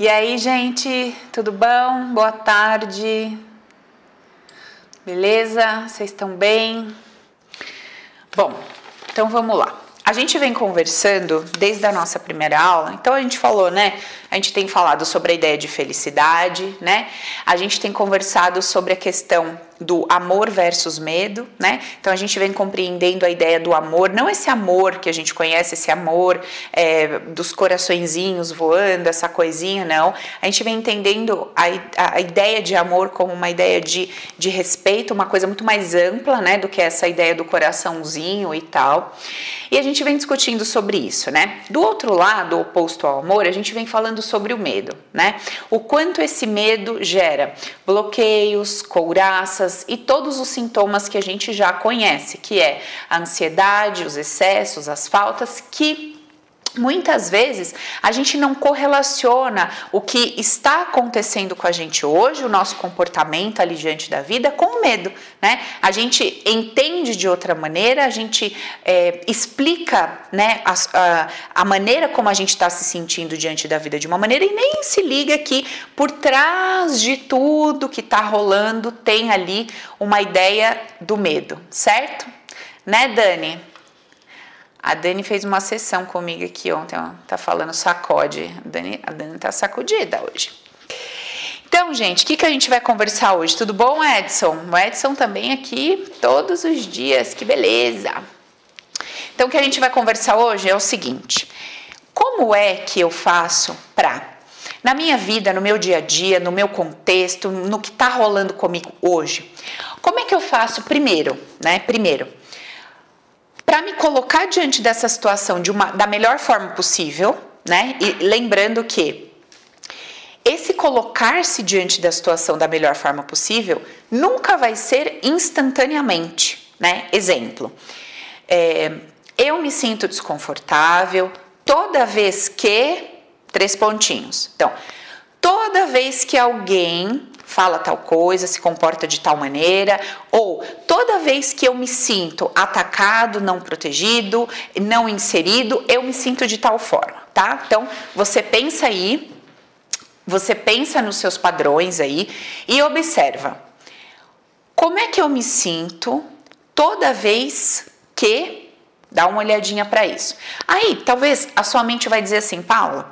E aí, gente, tudo bom? Boa tarde. Beleza? Vocês estão bem? Bom, então vamos lá. A gente vem conversando desde a nossa primeira aula, então a gente falou, né? A gente tem falado sobre a ideia de felicidade, né? A gente tem conversado sobre a questão do amor versus medo, né? Então a gente vem compreendendo a ideia do amor, não esse amor que a gente conhece, esse amor é, dos coraçõezinhos voando, essa coisinha, não. A gente vem entendendo a, a, ideia de amor como uma ideia de, de respeito, uma coisa muito mais ampla, né? Do que essa ideia do coraçãozinho e tal. E a gente vem discutindo sobre isso, né? Do outro lado, oposto ao amor, a gente vem falando sobre o medo, né? O quanto esse medo gera bloqueios, couraças e todos os sintomas que a gente já conhece, que é a ansiedade, os excessos, as faltas, que Muitas vezes a gente não correlaciona o que está acontecendo com a gente hoje, o nosso comportamento ali diante da vida, com o medo, né? A gente entende de outra maneira, a gente é, explica, né, a, a, a, maneira como a gente está se sentindo diante da vida de uma maneira e nem se liga que por trás de tudo que está rolando tem ali uma ideia do medo, certo? Né, Dani? A Dani fez uma sessão comigo aqui ontem, ó, tá falando sacode. A Dani, a Dani tá sacudida hoje. Então, gente, o que, que a gente vai conversar hoje? Tudo bom, Edson? O Edson também aqui todos os dias, que beleza! Então, o que a gente vai conversar hoje é o seguinte: como é que eu faço para, na minha vida, no meu dia a dia, no meu contexto, no que está rolando comigo hoje, como é que eu faço primeiro, né? Primeiro, para me colocar diante dessa situação de uma, da melhor forma possível, né? E lembrando que esse colocar-se diante da situação da melhor forma possível nunca vai ser instantaneamente, né? Exemplo, é, eu me sinto desconfortável toda vez que três pontinhos. Então, toda vez que alguém fala tal coisa, se comporta de tal maneira, ou toda vez que eu me sinto atacado, não protegido, não inserido, eu me sinto de tal forma, tá? Então, você pensa aí, você pensa nos seus padrões aí e observa. Como é que eu me sinto toda vez que dá uma olhadinha para isso? Aí, talvez a sua mente vai dizer assim, Paula,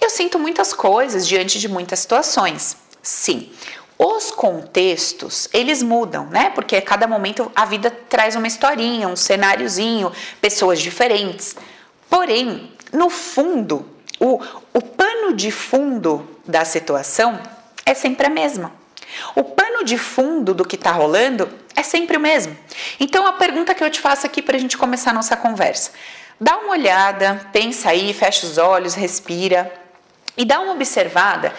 eu sinto muitas coisas diante de muitas situações. Sim. Os contextos, eles mudam, né? Porque a cada momento a vida traz uma historinha, um cenáriozinho, pessoas diferentes. Porém, no fundo, o, o pano de fundo da situação é sempre a mesma. O pano de fundo do que está rolando é sempre o mesmo. Então, a pergunta que eu te faço aqui para a gente começar a nossa conversa: dá uma olhada, pensa aí, fecha os olhos, respira e dá uma observada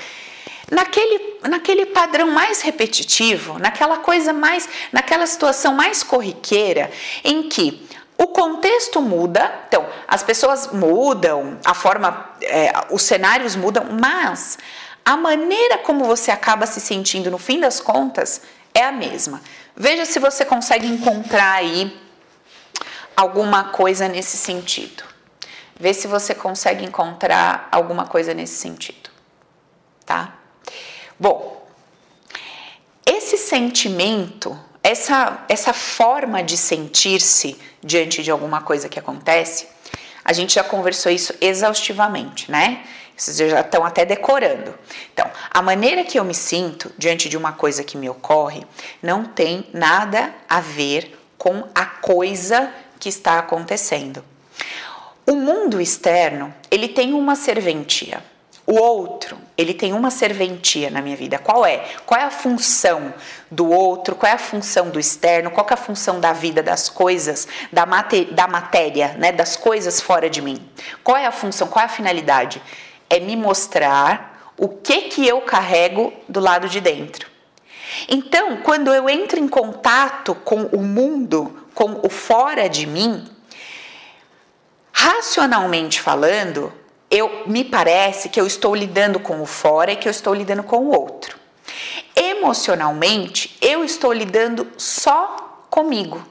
naquele, naquele padrão mais repetitivo, naquela coisa mais, naquela situação mais corriqueira, em que o contexto muda, então as pessoas mudam, a forma, é, os cenários mudam, mas a maneira como você acaba se sentindo no fim das contas é a mesma. Veja se você consegue encontrar aí alguma coisa nesse sentido. Vê se você consegue encontrar alguma coisa nesse sentido, tá? Bom, esse sentimento, essa, essa forma de sentir-se diante de alguma coisa que acontece, a gente já conversou isso exaustivamente, né? Vocês já estão até decorando. Então, a maneira que eu me sinto diante de uma coisa que me ocorre não tem nada a ver com a coisa que está acontecendo. O mundo externo, ele tem uma serventia. O outro, ele tem uma serventia na minha vida. Qual é? Qual é a função do outro? Qual é a função do externo? Qual é a função da vida, das coisas, da, da matéria, né? das coisas fora de mim? Qual é a função? Qual é a finalidade? É me mostrar o que que eu carrego do lado de dentro. Então, quando eu entro em contato com o mundo, com o fora de mim, racionalmente falando, eu me parece que eu estou lidando com o fora e que eu estou lidando com o outro. Emocionalmente, eu estou lidando só comigo.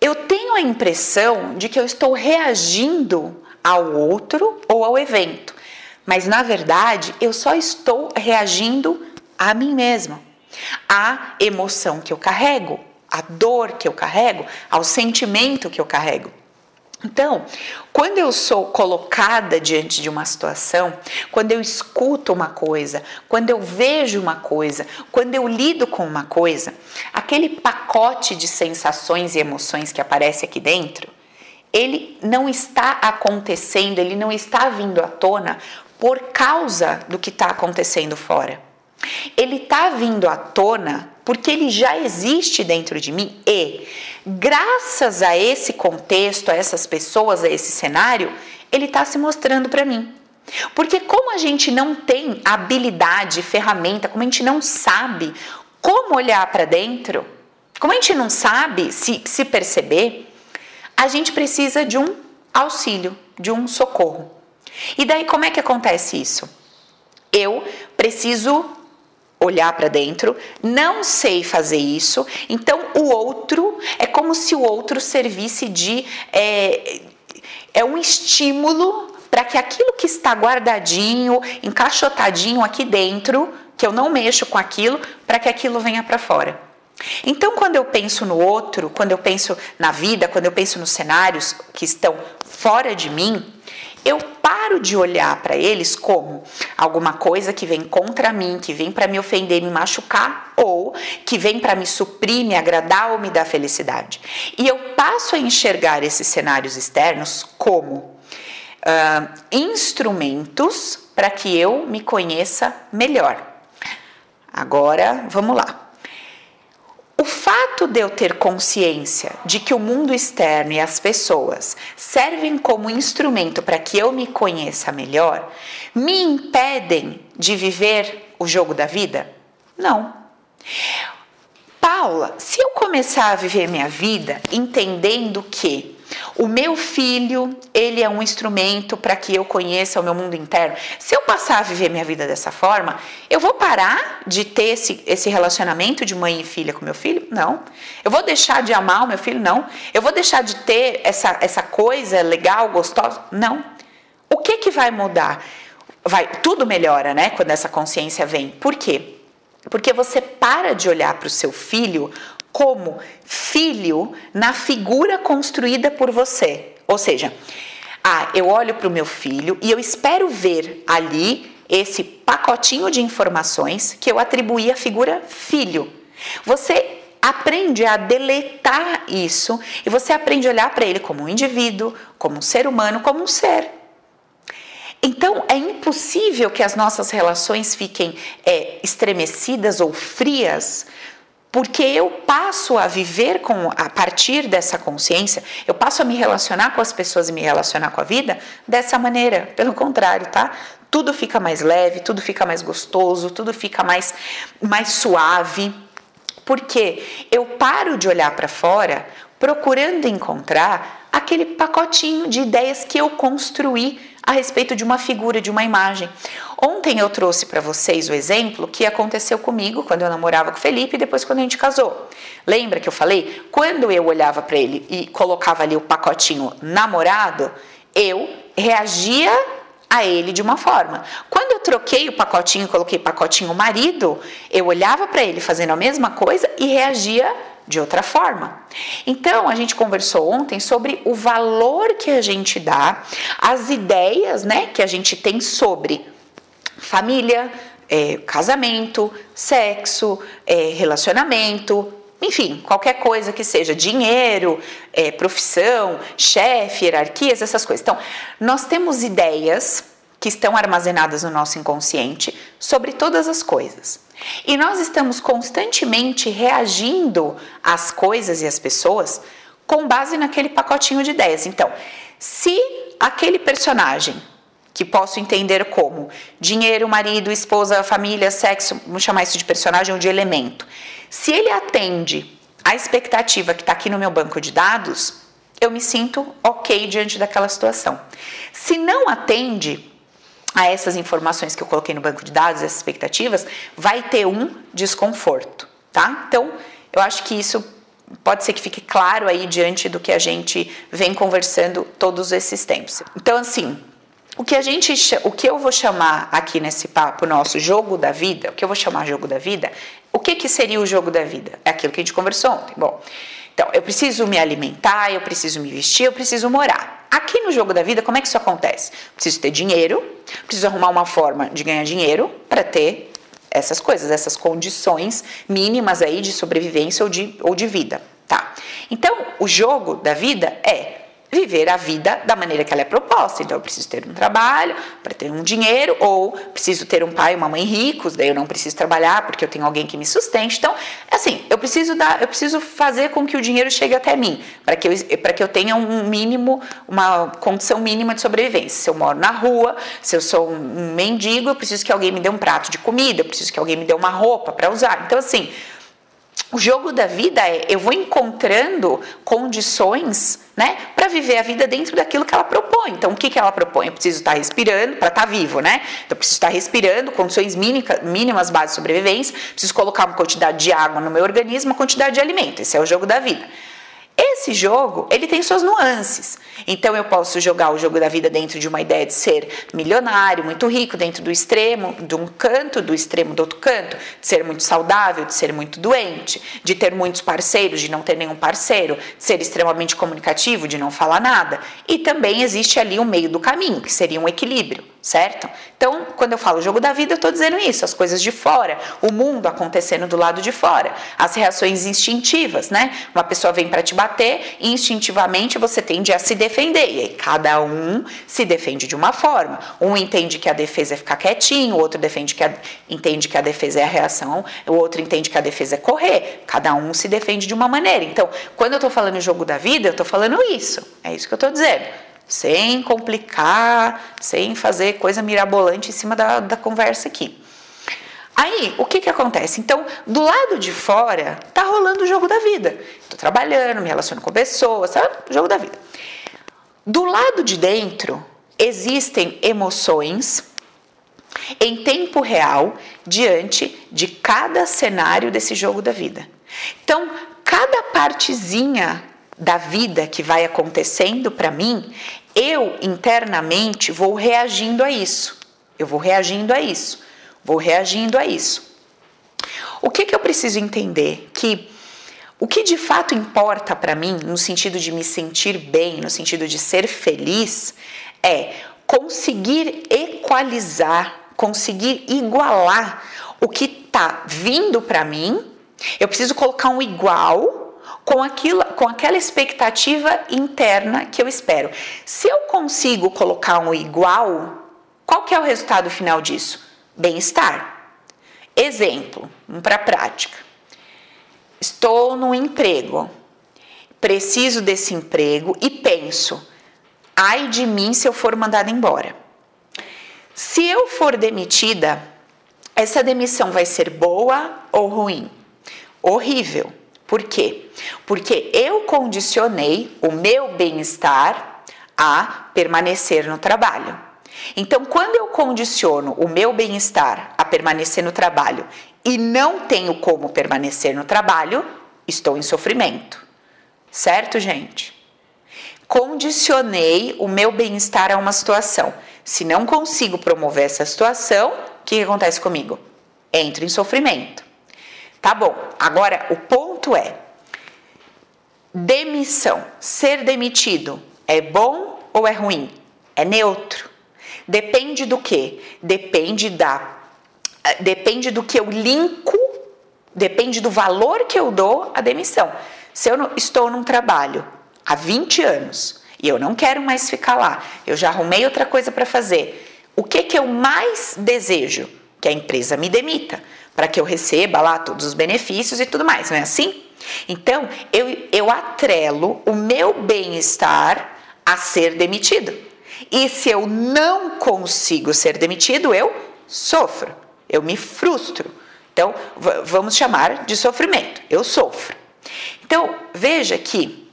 Eu tenho a impressão de que eu estou reagindo ao outro ou ao evento. Mas na verdade, eu só estou reagindo a mim mesma, à emoção que eu carrego, à dor que eu carrego, ao sentimento que eu carrego. Então, quando eu sou colocada diante de uma situação, quando eu escuto uma coisa, quando eu vejo uma coisa, quando eu lido com uma coisa, aquele pacote de sensações e emoções que aparece aqui dentro, ele não está acontecendo, ele não está vindo à tona por causa do que está acontecendo fora. Ele está vindo à tona porque ele já existe dentro de mim e, graças a esse contexto, a essas pessoas, a esse cenário, ele está se mostrando para mim. Porque, como a gente não tem habilidade, ferramenta, como a gente não sabe como olhar para dentro, como a gente não sabe se, se perceber, a gente precisa de um auxílio, de um socorro. E daí, como é que acontece isso? Eu preciso olhar para dentro, não sei fazer isso, então o outro é como se o outro servisse de. É, é um estímulo para que aquilo que está guardadinho, encaixotadinho aqui dentro, que eu não mexo com aquilo, para que aquilo venha para fora. Então, quando eu penso no outro, quando eu penso na vida, quando eu penso nos cenários que estão fora de mim, eu paro de olhar para eles como alguma coisa que vem contra mim, que vem para me ofender, me machucar, ou que vem para me suprir, me agradar ou me dar felicidade. E eu passo a enxergar esses cenários externos como uh, instrumentos para que eu me conheça melhor. Agora, vamos lá. O fato de eu ter consciência de que o mundo externo e as pessoas servem como instrumento para que eu me conheça melhor, me impedem de viver o jogo da vida? Não. Paula, se eu começar a viver minha vida entendendo que o meu filho, ele é um instrumento para que eu conheça o meu mundo interno. Se eu passar a viver minha vida dessa forma, eu vou parar de ter esse, esse relacionamento de mãe e filha com meu filho? Não. Eu vou deixar de amar o meu filho? Não. Eu vou deixar de ter essa, essa coisa legal, gostosa? Não. O que que vai mudar? Vai, tudo melhora, né, quando essa consciência vem. Por quê? Porque você para de olhar para o seu filho como filho na figura construída por você. Ou seja, ah, eu olho para o meu filho e eu espero ver ali esse pacotinho de informações que eu atribuí à figura filho. Você aprende a deletar isso e você aprende a olhar para ele como um indivíduo, como um ser humano, como um ser. Então é impossível que as nossas relações fiquem é, estremecidas ou frias porque eu passo a viver com a partir dessa consciência, eu passo a me relacionar com as pessoas e me relacionar com a vida dessa maneira. Pelo contrário, tá? Tudo fica mais leve, tudo fica mais gostoso, tudo fica mais mais suave. Porque eu paro de olhar para fora procurando encontrar aquele pacotinho de ideias que eu construí a respeito de uma figura, de uma imagem. Ontem eu trouxe para vocês o exemplo que aconteceu comigo quando eu namorava com o Felipe e depois quando a gente casou. Lembra que eu falei? Quando eu olhava para ele e colocava ali o pacotinho namorado, eu reagia a ele de uma forma. Quando eu troquei o pacotinho, coloquei pacotinho marido, eu olhava para ele fazendo a mesma coisa e reagia de outra forma. Então, a gente conversou ontem sobre o valor que a gente dá, as ideias, né, que a gente tem sobre família, é, casamento, sexo, é, relacionamento, enfim, qualquer coisa que seja dinheiro, é, profissão, chefe, hierarquias, essas coisas. Então, nós temos ideias que estão armazenadas no nosso inconsciente sobre todas as coisas. E nós estamos constantemente reagindo às coisas e às pessoas com base naquele pacotinho de ideias. Então, se aquele personagem que posso entender como dinheiro, marido, esposa, família, sexo, vamos chamar isso de personagem ou de elemento. Se ele atende à expectativa que está aqui no meu banco de dados, eu me sinto ok diante daquela situação. Se não atende, a essas informações que eu coloquei no banco de dados, essas expectativas, vai ter um desconforto, tá? Então, eu acho que isso pode ser que fique claro aí diante do que a gente vem conversando todos esses tempos. Então, assim, o que a gente, o que eu vou chamar aqui nesse papo nosso jogo da vida, o que eu vou chamar jogo da vida, o que que seria o jogo da vida? É aquilo que a gente conversou ontem. Bom, então eu preciso me alimentar, eu preciso me vestir, eu preciso morar. Aqui no jogo da vida, como é que isso acontece? Preciso ter dinheiro, preciso arrumar uma forma de ganhar dinheiro para ter essas coisas, essas condições mínimas aí de sobrevivência ou de, ou de vida, tá? Então, o jogo da vida é viver a vida da maneira que ela é proposta. Então, eu preciso ter um trabalho para ter um dinheiro, ou preciso ter um pai e uma mãe ricos, daí eu não preciso trabalhar porque eu tenho alguém que me sustente. Então, assim, eu preciso dar, eu preciso fazer com que o dinheiro chegue até mim, para que eu, para que eu tenha um mínimo, uma condição mínima de sobrevivência. Se eu moro na rua, se eu sou um mendigo, eu preciso que alguém me dê um prato de comida, eu preciso que alguém me dê uma roupa para usar. Então, assim, o jogo da vida é eu vou encontrando condições, né, para viver a vida dentro daquilo que ela propõe. Então, o que, que ela propõe? Eu preciso estar respirando para estar vivo, né? Então, eu preciso estar respirando, condições mínimas, mínimas básicas de sobrevivência, preciso colocar uma quantidade de água no meu organismo, uma quantidade de alimento. Esse é o jogo da vida. Esse jogo, ele tem suas nuances. Então eu posso jogar o jogo da vida dentro de uma ideia de ser milionário, muito rico, dentro do extremo, de um canto, do extremo do outro canto, de ser muito saudável, de ser muito doente, de ter muitos parceiros, de não ter nenhum parceiro, de ser extremamente comunicativo, de não falar nada. E também existe ali um meio do caminho, que seria um equilíbrio certo? Então, quando eu falo jogo da vida, eu estou dizendo isso, as coisas de fora, o mundo acontecendo do lado de fora, as reações instintivas, né? Uma pessoa vem para te bater, instintivamente você tende a se defender, e aí cada um se defende de uma forma. Um entende que a defesa é ficar quietinho, o outro defende que a, entende que a defesa é a reação, o outro entende que a defesa é correr. Cada um se defende de uma maneira. Então, quando eu estou falando jogo da vida, eu estou falando isso. É isso que eu estou dizendo sem complicar, sem fazer coisa mirabolante em cima da, da conversa aqui. Aí, o que que acontece? Então, do lado de fora, tá rolando o jogo da vida. Estou trabalhando, me relaciono com pessoas, tá? jogo da vida. Do lado de dentro, existem emoções em tempo real diante de cada cenário desse jogo da vida. Então, cada partezinha da vida que vai acontecendo para mim, eu internamente vou reagindo a isso. Eu vou reagindo a isso. Vou reagindo a isso. O que, que eu preciso entender? Que o que de fato importa para mim, no sentido de me sentir bem, no sentido de ser feliz, é conseguir equalizar, conseguir igualar o que está vindo para mim. Eu preciso colocar um igual com, aquilo, com aquela expectativa interna que eu espero. Se eu consigo colocar um igual, qual que é o resultado final disso? Bem-estar. Exemplo, para a prática. Estou no emprego, preciso desse emprego e penso, ai de mim se eu for mandada embora. Se eu for demitida, essa demissão vai ser boa ou ruim? Horrível. Por quê? Porque eu condicionei o meu bem-estar a permanecer no trabalho. Então, quando eu condiciono o meu bem-estar a permanecer no trabalho e não tenho como permanecer no trabalho, estou em sofrimento. Certo, gente? Condicionei o meu bem-estar a uma situação. Se não consigo promover essa situação, o que acontece comigo? Entro em sofrimento. Tá bom, agora o ponto é: demissão, ser demitido é bom ou é ruim? É neutro. Depende do que? Depende da depende do que eu linko, depende do valor que eu dou à demissão. Se eu estou num trabalho há 20 anos e eu não quero mais ficar lá, eu já arrumei outra coisa para fazer. O que que eu mais desejo? Que a empresa me demita para que eu receba lá todos os benefícios e tudo mais, não é assim? Então, eu, eu atrelo o meu bem-estar a ser demitido. E se eu não consigo ser demitido, eu sofro, eu me frustro. Então, vamos chamar de sofrimento. Eu sofro. Então, veja que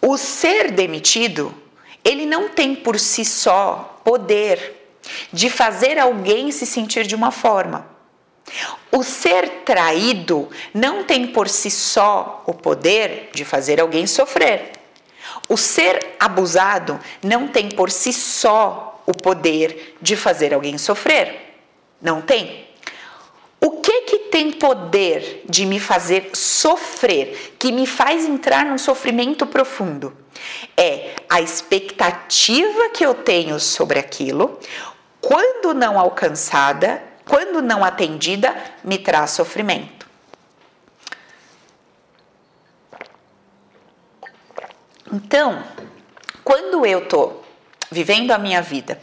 o ser demitido, ele não tem por si só poder de fazer alguém se sentir de uma forma. O ser traído não tem por si só o poder de fazer alguém sofrer. O ser abusado não tem por si só o poder de fazer alguém sofrer. Não tem. O que que tem poder de me fazer sofrer, que me faz entrar num sofrimento profundo? É a expectativa que eu tenho sobre aquilo, quando não alcançada, quando não atendida, me traz sofrimento. Então, quando eu tô vivendo a minha vida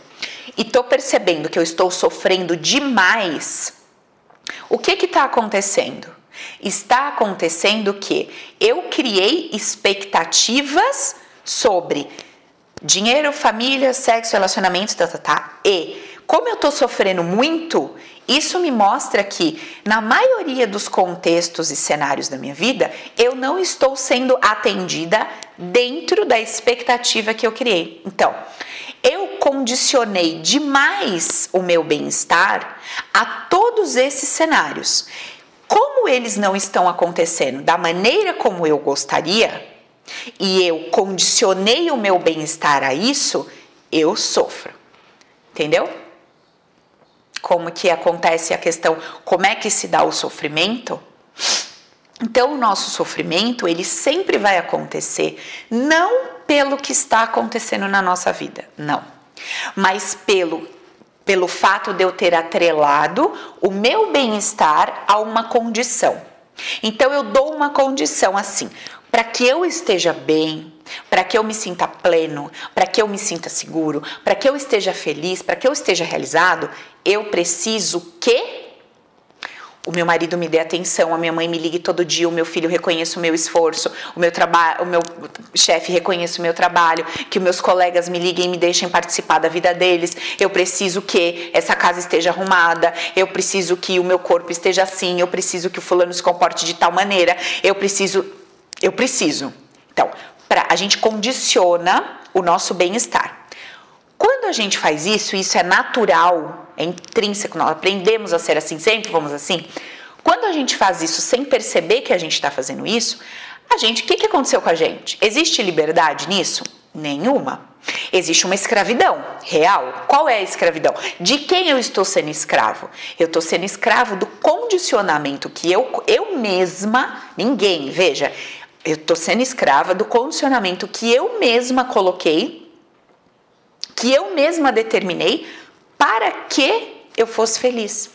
e tô percebendo que eu estou sofrendo demais, o que que está acontecendo? Está acontecendo que eu criei expectativas sobre dinheiro, família, sexo, relacionamento, tá, tá, tá, e como eu estou sofrendo muito, isso me mostra que, na maioria dos contextos e cenários da minha vida, eu não estou sendo atendida dentro da expectativa que eu criei. Então, eu condicionei demais o meu bem-estar a todos esses cenários. Como eles não estão acontecendo da maneira como eu gostaria, e eu condicionei o meu bem-estar a isso, eu sofro. Entendeu? Como que acontece a questão, como é que se dá o sofrimento? Então, o nosso sofrimento, ele sempre vai acontecer não pelo que está acontecendo na nossa vida, não, mas pelo pelo fato de eu ter atrelado o meu bem-estar a uma condição. Então eu dou uma condição assim, para que eu esteja bem, para que eu me sinta pleno, para que eu me sinta seguro, para que eu esteja feliz, para que eu esteja realizado, eu preciso que o meu marido me dê atenção, a minha mãe me ligue todo dia, o meu filho reconheça o meu esforço, o meu trabalho, o meu chefe reconheça o meu trabalho, que meus colegas me liguem e me deixem participar da vida deles. Eu preciso que essa casa esteja arrumada, eu preciso que o meu corpo esteja assim, eu preciso que o fulano se comporte de tal maneira, eu preciso, eu preciso. Então, a gente condiciona o nosso bem-estar. Quando a gente faz isso, isso é natural, é intrínseco, nós aprendemos a ser assim, sempre vamos assim. Quando a gente faz isso sem perceber que a gente está fazendo isso, a gente, o que, que aconteceu com a gente? Existe liberdade nisso? Nenhuma. Existe uma escravidão real. Qual é a escravidão? De quem eu estou sendo escravo? Eu estou sendo escravo do condicionamento que eu, eu mesma, ninguém, veja, eu estou sendo escrava do condicionamento que eu mesma coloquei que eu mesma determinei para que eu fosse feliz.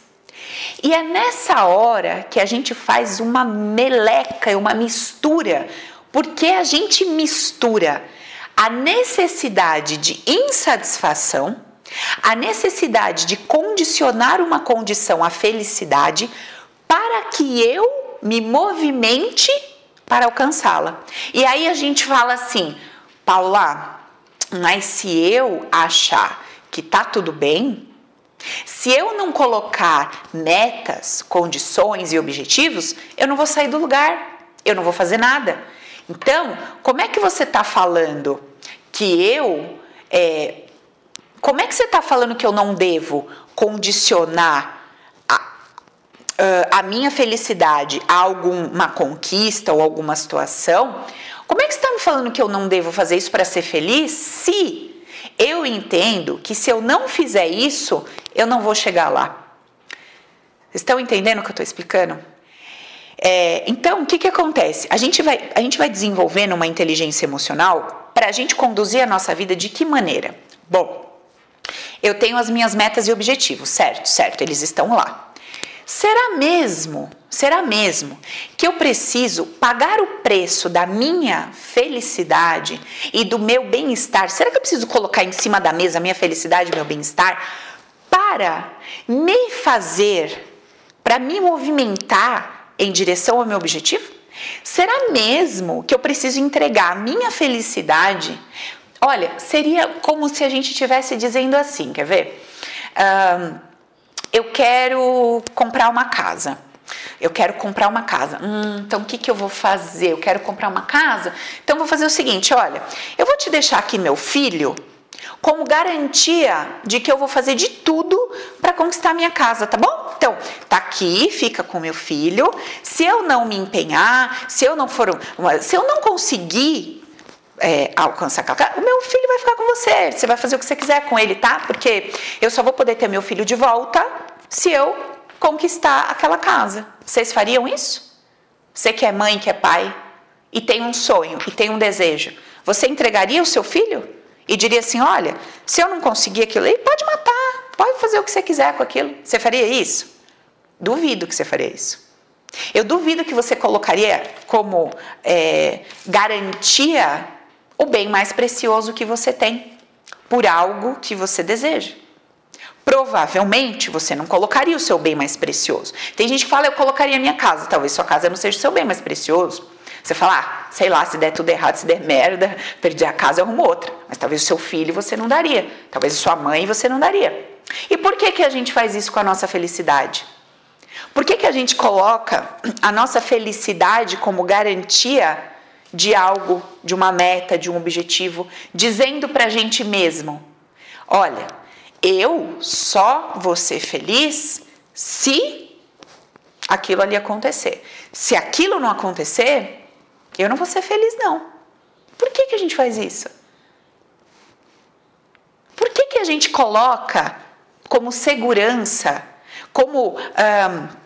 E é nessa hora que a gente faz uma meleca, uma mistura, porque a gente mistura a necessidade de insatisfação, a necessidade de condicionar uma condição à felicidade para que eu me movimente para alcançá-la. E aí a gente fala assim, Paula, mas se eu achar que tá tudo bem, se eu não colocar metas, condições e objetivos, eu não vou sair do lugar, eu não vou fazer nada. Então, como é que você está falando que eu. É, como é que você está falando que eu não devo condicionar a minha felicidade a alguma conquista ou alguma situação? Como é que você está me falando que eu não devo fazer isso para ser feliz se eu entendo que se eu não fizer isso, eu não vou chegar lá? Vocês estão entendendo o que eu estou explicando? É, então, o que, que acontece? A gente, vai, a gente vai desenvolvendo uma inteligência emocional para a gente conduzir a nossa vida de que maneira? Bom, eu tenho as minhas metas e objetivos, certo? Certo, eles estão lá. Será mesmo, será mesmo que eu preciso pagar o preço da minha felicidade e do meu bem-estar? Será que eu preciso colocar em cima da mesa a minha felicidade e meu bem-estar para me fazer, para me movimentar em direção ao meu objetivo? Será mesmo que eu preciso entregar a minha felicidade? Olha, seria como se a gente estivesse dizendo assim, quer ver? Um, eu quero comprar uma casa. Eu quero comprar uma casa. Hum, então o que, que eu vou fazer? Eu quero comprar uma casa. Então vou fazer o seguinte: olha, eu vou te deixar aqui meu filho como garantia de que eu vou fazer de tudo para conquistar minha casa, tá bom? Então, tá aqui, fica com meu filho. Se eu não me empenhar, se eu não for, se eu não conseguir é, alcançar aquela o meu filho vai ficar com você. Você vai fazer o que você quiser com ele, tá? Porque eu só vou poder ter meu filho de volta se eu conquistar aquela casa. Vocês fariam isso? Você que é mãe, que é pai e tem um sonho e tem um desejo, você entregaria o seu filho e diria assim: olha, se eu não conseguir aquilo, ele pode matar, pode fazer o que você quiser com aquilo. Você faria isso? Duvido que você faria isso. Eu duvido que você colocaria como é, garantia o bem mais precioso que você tem por algo que você deseja. Provavelmente você não colocaria o seu bem mais precioso. Tem gente que fala, eu colocaria a minha casa. Talvez sua casa não seja o seu bem mais precioso. Você fala, ah, sei lá, se der tudo errado, se der merda, perdi a casa, eu arrumo outra. Mas talvez o seu filho você não daria. Talvez a sua mãe você não daria. E por que, que a gente faz isso com a nossa felicidade? Por que, que a gente coloca a nossa felicidade como garantia de algo, de uma meta, de um objetivo, dizendo para a gente mesmo: olha, eu só vou ser feliz se aquilo ali acontecer. Se aquilo não acontecer, eu não vou ser feliz, não. Por que, que a gente faz isso? Por que, que a gente coloca como segurança, como. Um,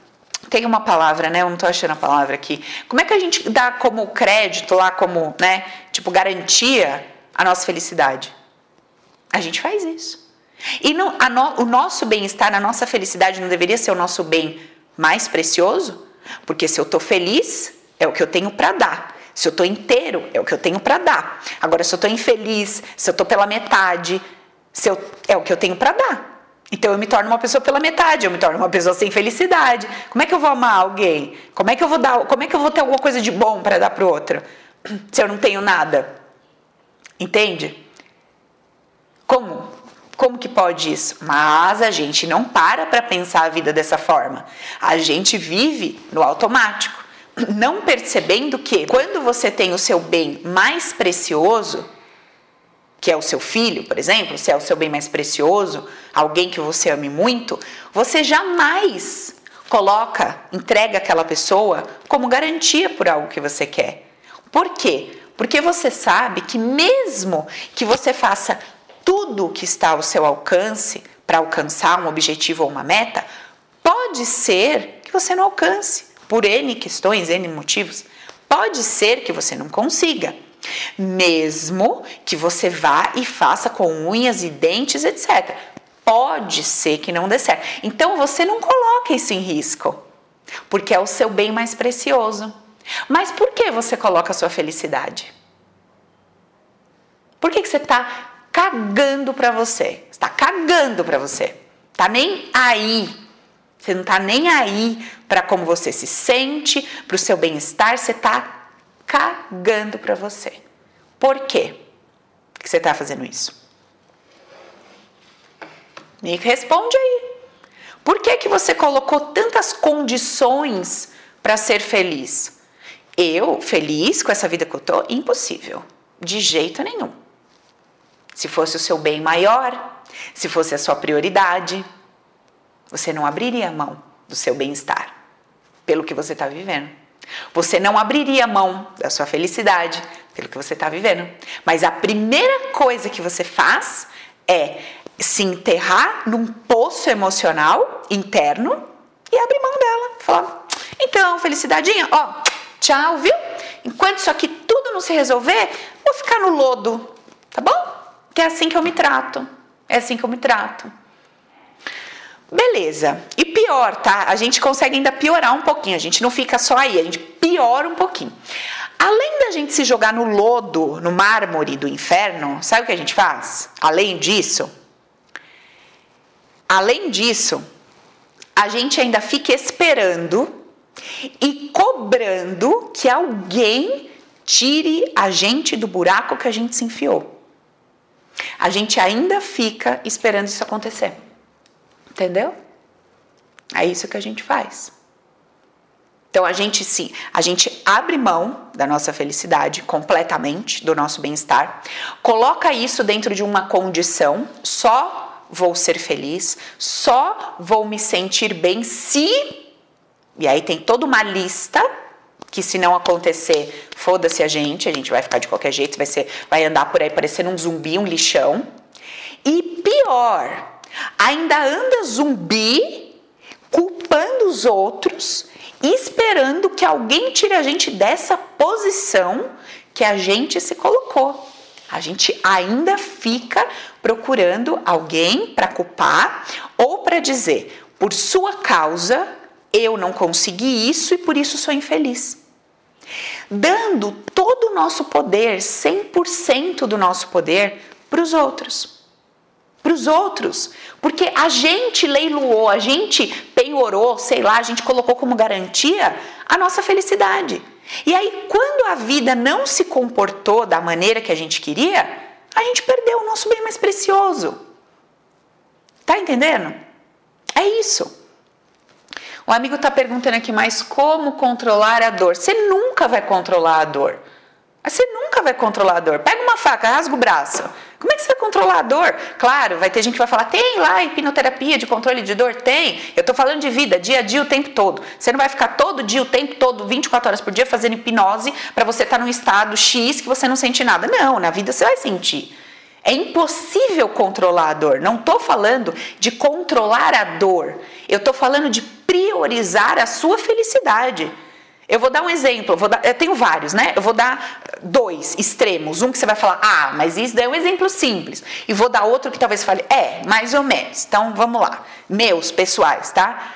tem uma palavra, né? Eu não estou achando a palavra aqui. Como é que a gente dá como crédito lá, como, né? Tipo, garantia a nossa felicidade? A gente faz isso. E no, no, o nosso bem-estar, a nossa felicidade não deveria ser o nosso bem mais precioso? Porque se eu estou feliz, é o que eu tenho para dar. Se eu estou inteiro, é o que eu tenho para dar. Agora, se eu estou infeliz, se eu estou pela metade, eu, é o que eu tenho para dar. Então eu me torno uma pessoa pela metade, eu me torno uma pessoa sem felicidade. Como é que eu vou amar alguém? Como é que eu vou dar, como é que eu vou ter alguma coisa de bom para dar para o outro se eu não tenho nada? Entende? Como? Como que pode isso? Mas a gente não para para pensar a vida dessa forma. A gente vive no automático, não percebendo que quando você tem o seu bem mais precioso, que é o seu filho, por exemplo, se é o seu bem mais precioso, alguém que você ame muito, você jamais coloca, entrega aquela pessoa como garantia por algo que você quer. Por quê? Porque você sabe que mesmo que você faça tudo o que está ao seu alcance para alcançar um objetivo ou uma meta, pode ser que você não alcance por N questões, N motivos. Pode ser que você não consiga. Mesmo que você vá e faça com unhas e dentes, etc. Pode ser que não dê certo. Então você não coloca isso em risco, porque é o seu bem mais precioso. Mas por que você coloca a sua felicidade? Por que, que você está cagando para você? Está cagando para você. Tá nem aí. Você não está nem aí para como você se sente, para o seu bem-estar. Você está cagando para você. Por quê que você está fazendo isso? Me responde aí. Por que, que você colocou tantas condições para ser feliz? Eu, feliz com essa vida que eu tô? Impossível. De jeito nenhum. Se fosse o seu bem maior, se fosse a sua prioridade, você não abriria mão do seu bem-estar pelo que você está vivendo. Você não abriria mão da sua felicidade pelo que você está vivendo. Mas a primeira coisa que você faz é se enterrar num poço emocional interno e abrir mão dela. Falar, então, felicidadinha, ó, tchau, viu? Enquanto isso aqui tudo não se resolver, vou ficar no lodo, tá bom? Que é assim que eu me trato. É assim que eu me trato. Beleza. E pior, tá? A gente consegue ainda piorar um pouquinho. A gente não fica só aí, a gente piora um pouquinho. Além da gente se jogar no lodo, no mármore do inferno, sabe o que a gente faz? Além disso, além disso, a gente ainda fica esperando e cobrando que alguém tire a gente do buraco que a gente se enfiou. A gente ainda fica esperando isso acontecer. Entendeu? É isso que a gente faz. Então a gente sim, a gente abre mão da nossa felicidade completamente, do nosso bem-estar, coloca isso dentro de uma condição, só vou ser feliz, só vou me sentir bem se e aí tem toda uma lista que se não acontecer, foda-se a gente, a gente vai ficar de qualquer jeito, vai ser, vai andar por aí parecendo um zumbi, um lixão. E pior, ainda anda zumbi culpando os outros, esperando que alguém tire a gente dessa posição que a gente se colocou. A gente ainda fica procurando alguém para culpar ou para dizer, por sua causa, eu não consegui isso e por isso sou infeliz. Dando todo o nosso poder, 100% do nosso poder, para os outros. Para os outros. Porque a gente leiloou, a gente penhorou, sei lá, a gente colocou como garantia a nossa felicidade. E aí, quando a vida não se comportou da maneira que a gente queria, a gente perdeu o nosso bem mais precioso. Tá entendendo? É isso. O amigo está perguntando aqui, mas como controlar a dor? Você nunca vai controlar a dor. Você nunca vai controlar a dor. Pega uma faca, rasga o braço. Como é que você vai controlar a dor? Claro, vai ter gente que vai falar, tem lá hipnoterapia de controle de dor? Tem. Eu estou falando de vida, dia a dia, o tempo todo. Você não vai ficar todo dia, o tempo todo, 24 horas por dia, fazendo hipnose para você estar tá num estado X que você não sente nada. Não, na vida você vai sentir. É impossível controlar a dor. Não estou falando de controlar a dor. Eu estou falando de priorizar a sua felicidade. Eu vou dar um exemplo, dar, eu, tenho vários, né? Eu vou dar dois extremos. Um que você vai falar, ah, mas isso daí é um exemplo simples. E vou dar outro que talvez fale, é, mais ou menos. Então vamos lá. Meus pessoais, tá?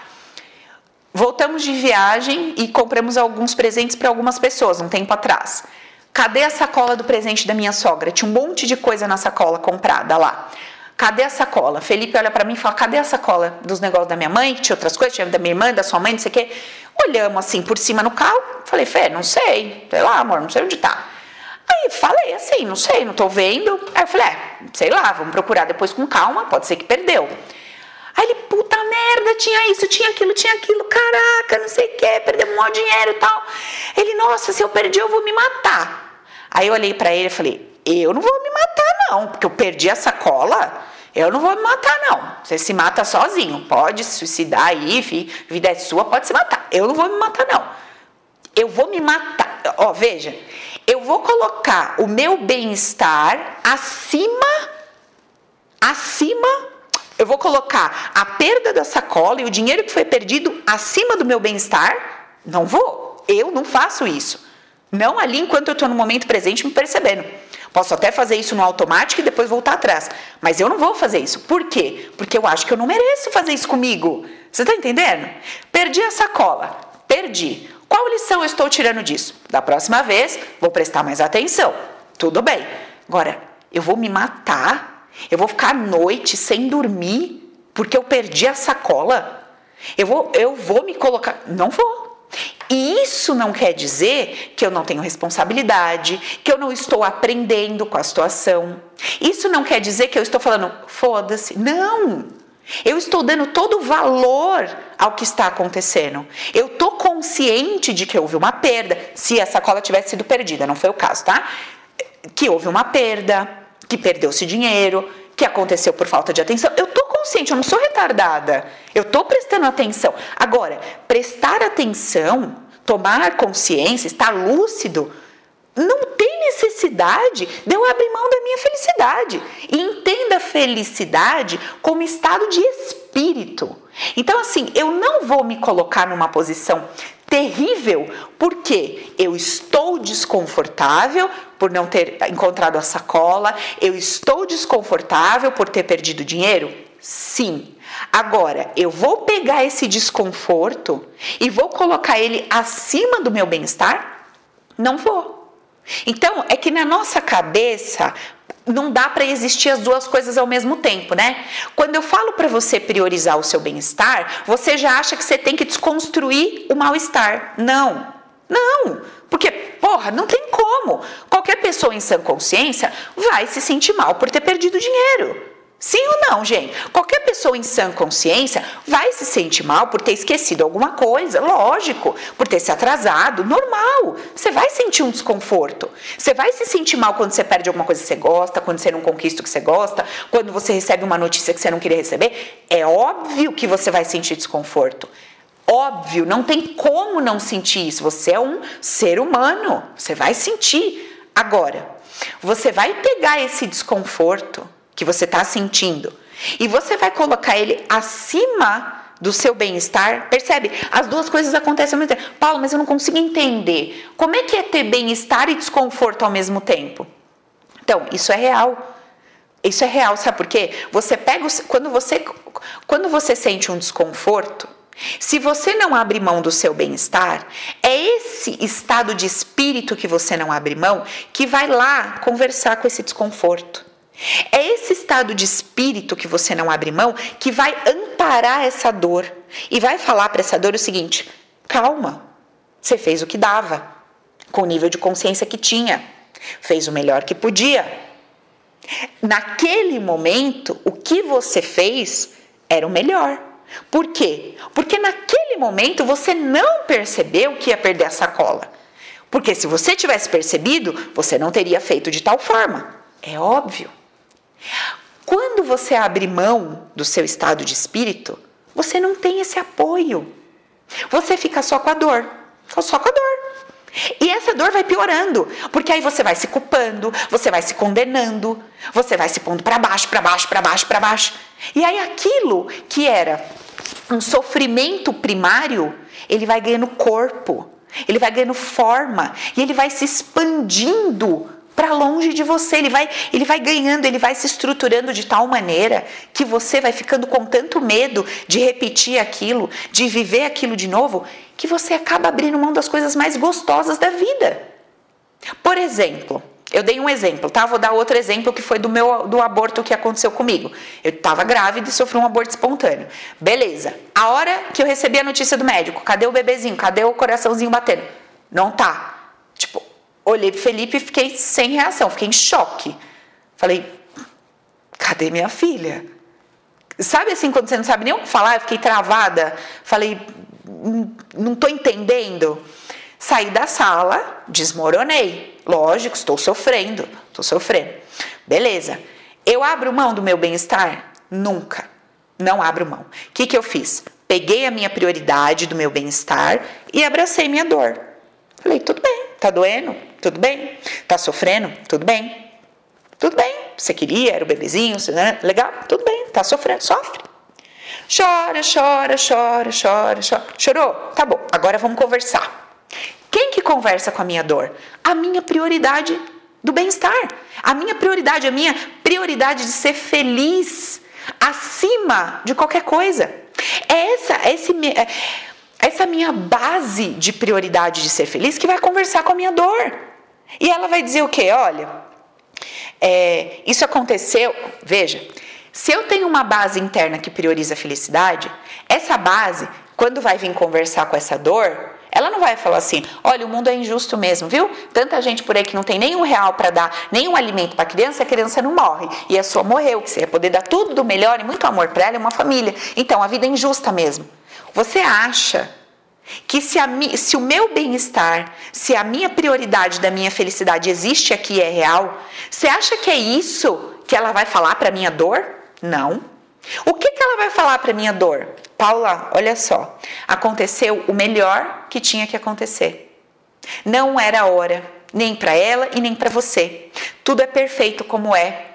Voltamos de viagem e compramos alguns presentes para algumas pessoas um tempo atrás. Cadê a sacola do presente da minha sogra? Tinha um monte de coisa na sacola comprada lá. Cadê a sacola? Felipe olha para mim e fala: Cadê a sacola dos negócios da minha mãe? Que tinha outras coisas, tinha da minha irmã, da sua mãe, não sei o quê. Olhamos assim por cima no carro. Falei: Fé, não sei. Sei lá, amor, não sei onde tá. Aí falei assim: Não sei, não tô vendo. Aí eu falei: É, sei lá, vamos procurar depois com calma, pode ser que perdeu. Aí ele, puta merda, tinha isso, tinha aquilo, tinha aquilo, caraca, não sei o que, perdeu um dinheiro e tal. Ele, nossa, se eu perdi, eu vou me matar. Aí eu olhei para ele e falei: eu não vou me matar, não, porque eu perdi a sacola. Eu não vou me matar, não. Você se mata sozinho. Pode se suicidar aí, vida é sua, pode se matar. Eu não vou me matar, não. Eu vou me matar. Ó, veja, eu vou colocar o meu bem-estar acima, acima. Eu vou colocar a perda da sacola e o dinheiro que foi perdido acima do meu bem-estar? Não vou. Eu não faço isso. Não ali enquanto eu estou no momento presente me percebendo. Posso até fazer isso no automático e depois voltar atrás. Mas eu não vou fazer isso. Por quê? Porque eu acho que eu não mereço fazer isso comigo. Você está entendendo? Perdi a sacola. Perdi. Qual lição eu estou tirando disso? Da próxima vez, vou prestar mais atenção. Tudo bem. Agora, eu vou me matar? Eu vou ficar à noite sem dormir porque eu perdi a sacola? Eu vou, eu vou me colocar. Não vou. E isso não quer dizer que eu não tenho responsabilidade, que eu não estou aprendendo com a situação. Isso não quer dizer que eu estou falando, foda-se. Não! Eu estou dando todo o valor ao que está acontecendo. Eu estou consciente de que houve uma perda, se a sacola tivesse sido perdida, não foi o caso, tá? Que houve uma perda, que perdeu-se dinheiro, que aconteceu por falta de atenção. Eu estou consciente, eu não sou retardada. Eu estou prestando atenção. Agora, prestar atenção, tomar consciência, estar lúcido, não tem necessidade de eu abrir mão da minha felicidade. E entenda a felicidade como estado de espírito. Então, assim, eu não vou me colocar numa posição terrível porque eu estou desconfortável por não ter encontrado a sacola, eu estou desconfortável por ter perdido dinheiro. Sim. Agora, eu vou pegar esse desconforto e vou colocar ele acima do meu bem-estar? Não vou. Então, é que na nossa cabeça não dá para existir as duas coisas ao mesmo tempo, né? Quando eu falo para você priorizar o seu bem-estar, você já acha que você tem que desconstruir o mal-estar. Não. Não, porque, porra, não tem como. Qualquer pessoa em sã consciência vai se sentir mal por ter perdido dinheiro. Sim ou não, gente? Qualquer pessoa em sã consciência vai se sentir mal por ter esquecido alguma coisa, lógico, por ter se atrasado, normal. Você vai sentir um desconforto. Você vai se sentir mal quando você perde alguma coisa que você gosta, quando você não conquista o que você gosta, quando você recebe uma notícia que você não queria receber. É óbvio que você vai sentir desconforto. Óbvio, não tem como não sentir isso. Você é um ser humano, você vai sentir. Agora, você vai pegar esse desconforto que você está sentindo e você vai colocar ele acima do seu bem-estar. Percebe? As duas coisas acontecem ao mesmo tempo. Paulo, mas eu não consigo entender. Como é que é ter bem-estar e desconforto ao mesmo tempo? Então, isso é real. Isso é real, sabe por quê? Você pega quando você quando você sente um desconforto, se você não abre mão do seu bem-estar, é esse estado de espírito que você não abre mão que vai lá conversar com esse desconforto. É esse estado de espírito que você não abre mão que vai amparar essa dor e vai falar para essa dor o seguinte: calma, você fez o que dava, com o nível de consciência que tinha, fez o melhor que podia. Naquele momento, o que você fez era o melhor. Por quê? Porque naquele momento você não percebeu que ia perder a sacola. Porque se você tivesse percebido, você não teria feito de tal forma. É óbvio. Quando você abre mão do seu estado de espírito, você não tem esse apoio. Você fica só com a dor. Só com a dor. E essa dor vai piorando, porque aí você vai se culpando, você vai se condenando, você vai se pondo para baixo, para baixo, para baixo, para baixo. E aí aquilo que era um sofrimento primário, ele vai ganhando corpo, ele vai ganhando forma e ele vai se expandindo para longe de você. Ele vai, ele vai ganhando, ele vai se estruturando de tal maneira que você vai ficando com tanto medo de repetir aquilo, de viver aquilo de novo, que você acaba abrindo mão das coisas mais gostosas da vida. Por exemplo, eu dei um exemplo, tá? Vou dar outro exemplo que foi do meu do aborto que aconteceu comigo. Eu estava grávida e sofri um aborto espontâneo. Beleza. A hora que eu recebi a notícia do médico, cadê o bebezinho? Cadê o coraçãozinho batendo? Não tá. Olhei pro Felipe e fiquei sem reação, fiquei em choque. Falei, cadê minha filha? Sabe assim, quando você não sabe nem o que falar, eu fiquei travada. Falei, não estou entendendo. Saí da sala, desmoronei. Lógico, estou sofrendo, estou sofrendo. Beleza. Eu abro mão do meu bem-estar? Nunca. Não abro mão. O que, que eu fiz? Peguei a minha prioridade do meu bem-estar e abracei minha dor. Falei, tudo tá doendo? Tudo bem. Tá sofrendo? Tudo bem. Tudo bem. Você queria, era o bebezinho, né? legal? Tudo bem. Tá sofrendo, sofre. Chora, chora, chora, chora, chora. Chorou? Tá bom, agora vamos conversar. Quem que conversa com a minha dor? A minha prioridade do bem-estar. A minha prioridade, a minha prioridade de ser feliz acima de qualquer coisa. É essa, é esse, é essa minha base de prioridade de ser feliz que vai conversar com a minha dor. E ela vai dizer o quê? Olha, é, isso aconteceu. Veja, se eu tenho uma base interna que prioriza a felicidade, essa base, quando vai vir conversar com essa dor, ela não vai falar assim: olha, o mundo é injusto mesmo, viu? Tanta gente por aí que não tem nenhum real para dar, nenhum alimento para criança, a criança não morre. E a sua morreu, que você ia poder dar tudo do melhor e muito amor para ela e uma família. Então a vida é injusta mesmo. Você acha que se, a, se o meu bem-estar, se a minha prioridade da minha felicidade existe aqui e é real, você acha que é isso que ela vai falar para minha dor? Não. O que, que ela vai falar para minha dor? Paula, olha só. Aconteceu o melhor que tinha que acontecer. Não era a hora, nem para ela e nem para você. Tudo é perfeito como é.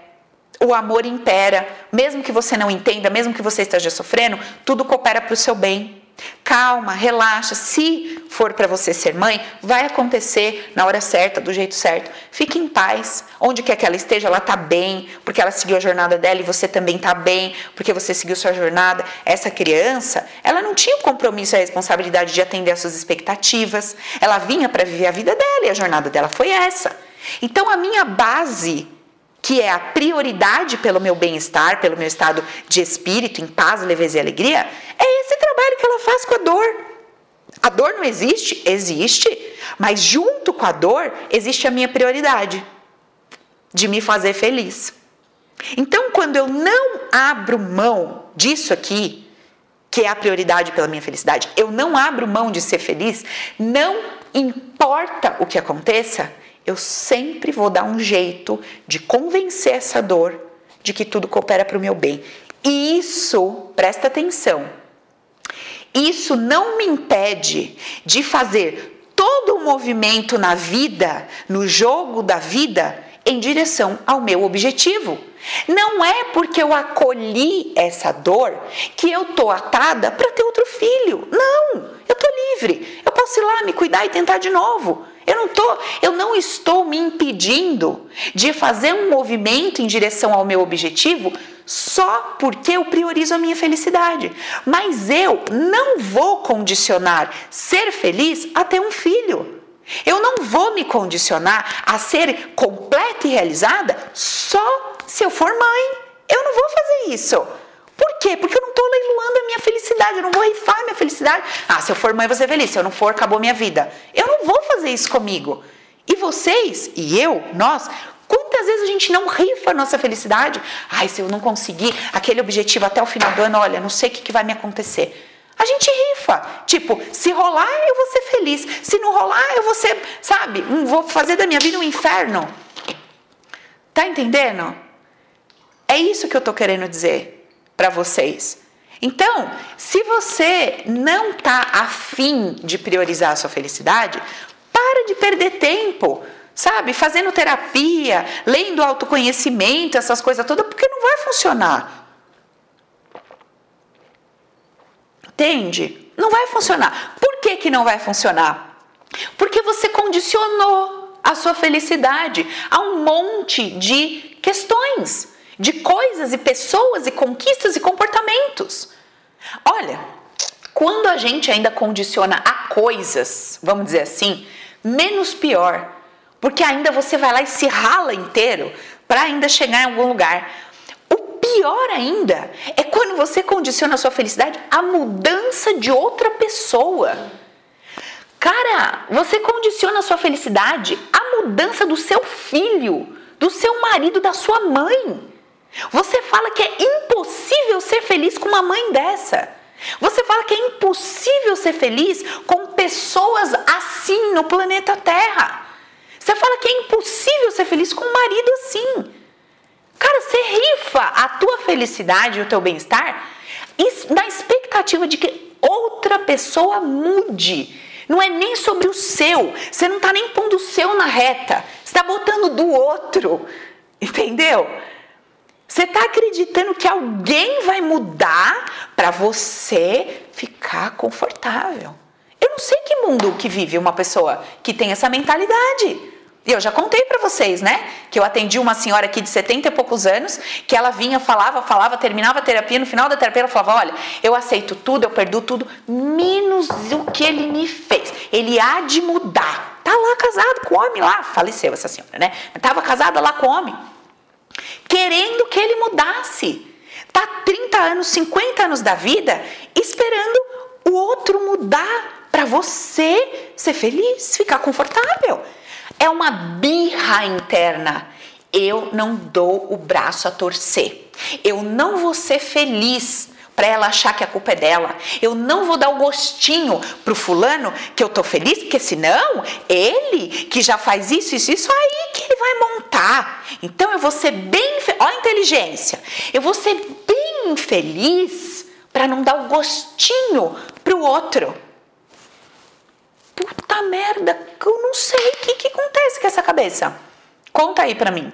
O amor impera, mesmo que você não entenda, mesmo que você esteja sofrendo, tudo coopera para o seu bem. Calma, relaxa. Se for para você ser mãe, vai acontecer na hora certa, do jeito certo. Fique em paz. Onde quer que ela esteja, ela está bem, porque ela seguiu a jornada dela e você também está bem, porque você seguiu sua jornada. Essa criança, ela não tinha o compromisso e a responsabilidade de atender às suas expectativas. Ela vinha para viver a vida dela e a jornada dela foi essa. Então, a minha base que é a prioridade pelo meu bem-estar, pelo meu estado de espírito, em paz, leveza e alegria, é esse trabalho que ela faz com a dor. A dor não existe? Existe, mas junto com a dor existe a minha prioridade de me fazer feliz. Então, quando eu não abro mão disso aqui, que é a prioridade pela minha felicidade, eu não abro mão de ser feliz, não importa o que aconteça, eu sempre vou dar um jeito de convencer essa dor de que tudo coopera para o meu bem. E isso, presta atenção, isso não me impede de fazer todo o movimento na vida, no jogo da vida, em direção ao meu objetivo. Não é porque eu acolhi essa dor que eu tô atada para ter outro filho. Não, eu tô livre. Eu posso ir lá me cuidar e tentar de novo. Eu não tô, eu não estou me impedindo de fazer um movimento em direção ao meu objetivo só porque eu priorizo a minha felicidade. Mas eu não vou condicionar ser feliz a ter um filho. Eu não vou me condicionar a ser completa e realizada só se eu for mãe. Eu não vou fazer isso. Por quê? Porque eu não estou leiloando a minha felicidade, eu não vou rifar a minha felicidade. Ah, se eu for mãe, vou ser feliz. Se eu não for, acabou minha vida. Eu não vou fazer isso comigo. E vocês, e eu, nós, quantas vezes a gente não rifa a nossa felicidade? Ai, se eu não conseguir aquele objetivo até o final do ano, olha, não sei o que, que vai me acontecer. A gente rifa. Tipo, se rolar, eu vou ser feliz. Se não rolar, eu vou ser, sabe, vou fazer da minha vida um inferno. Tá entendendo? É isso que eu tô querendo dizer para vocês. Então, se você não está afim de priorizar a sua felicidade, para de perder tempo, sabe? Fazendo terapia, lendo autoconhecimento, essas coisas todas, porque não vai funcionar. Entende? Não vai funcionar. Por que, que não vai funcionar? Porque você condicionou a sua felicidade a um monte de questões de coisas e pessoas e conquistas e comportamentos. Olha, quando a gente ainda condiciona a coisas, vamos dizer assim, menos pior, porque ainda você vai lá e se rala inteiro para ainda chegar em algum lugar. O pior ainda é quando você condiciona a sua felicidade à mudança de outra pessoa. Cara, você condiciona a sua felicidade à mudança do seu filho, do seu marido, da sua mãe. Você fala que é impossível ser feliz com uma mãe dessa. Você fala que é impossível ser feliz com pessoas assim no planeta Terra. Você fala que é impossível ser feliz com um marido assim. Cara, você rifa a tua felicidade e o teu bem-estar na expectativa de que outra pessoa mude. Não é nem sobre o seu. Você não está nem pondo o seu na reta. Você está botando do outro. Entendeu? Você está acreditando que alguém vai mudar para você ficar confortável. Eu não sei que mundo que vive uma pessoa que tem essa mentalidade. Eu já contei para vocês, né? Que eu atendi uma senhora aqui de 70 e poucos anos, que ela vinha, falava, falava, terminava a terapia, no final da terapia ela falava: Olha, eu aceito tudo, eu perdoo tudo, menos o que ele me fez. Ele há de mudar. Tá lá casado com o homem lá, faleceu essa senhora, né? Tava casada lá com o homem querendo que ele mudasse. Tá 30 anos, 50 anos da vida esperando o outro mudar para você ser feliz, ficar confortável. É uma birra interna. Eu não dou o braço a torcer. Eu não vou ser feliz para ela achar que a culpa é dela. Eu não vou dar o gostinho pro fulano que eu tô feliz, porque senão ele que já faz isso, isso, isso aí que ele vai montar. Então eu vou ser bem, ó a inteligência. Eu vou ser bem infeliz para não dar o gostinho pro outro. Puta merda, eu não sei o que, que acontece com essa cabeça. Conta aí para mim.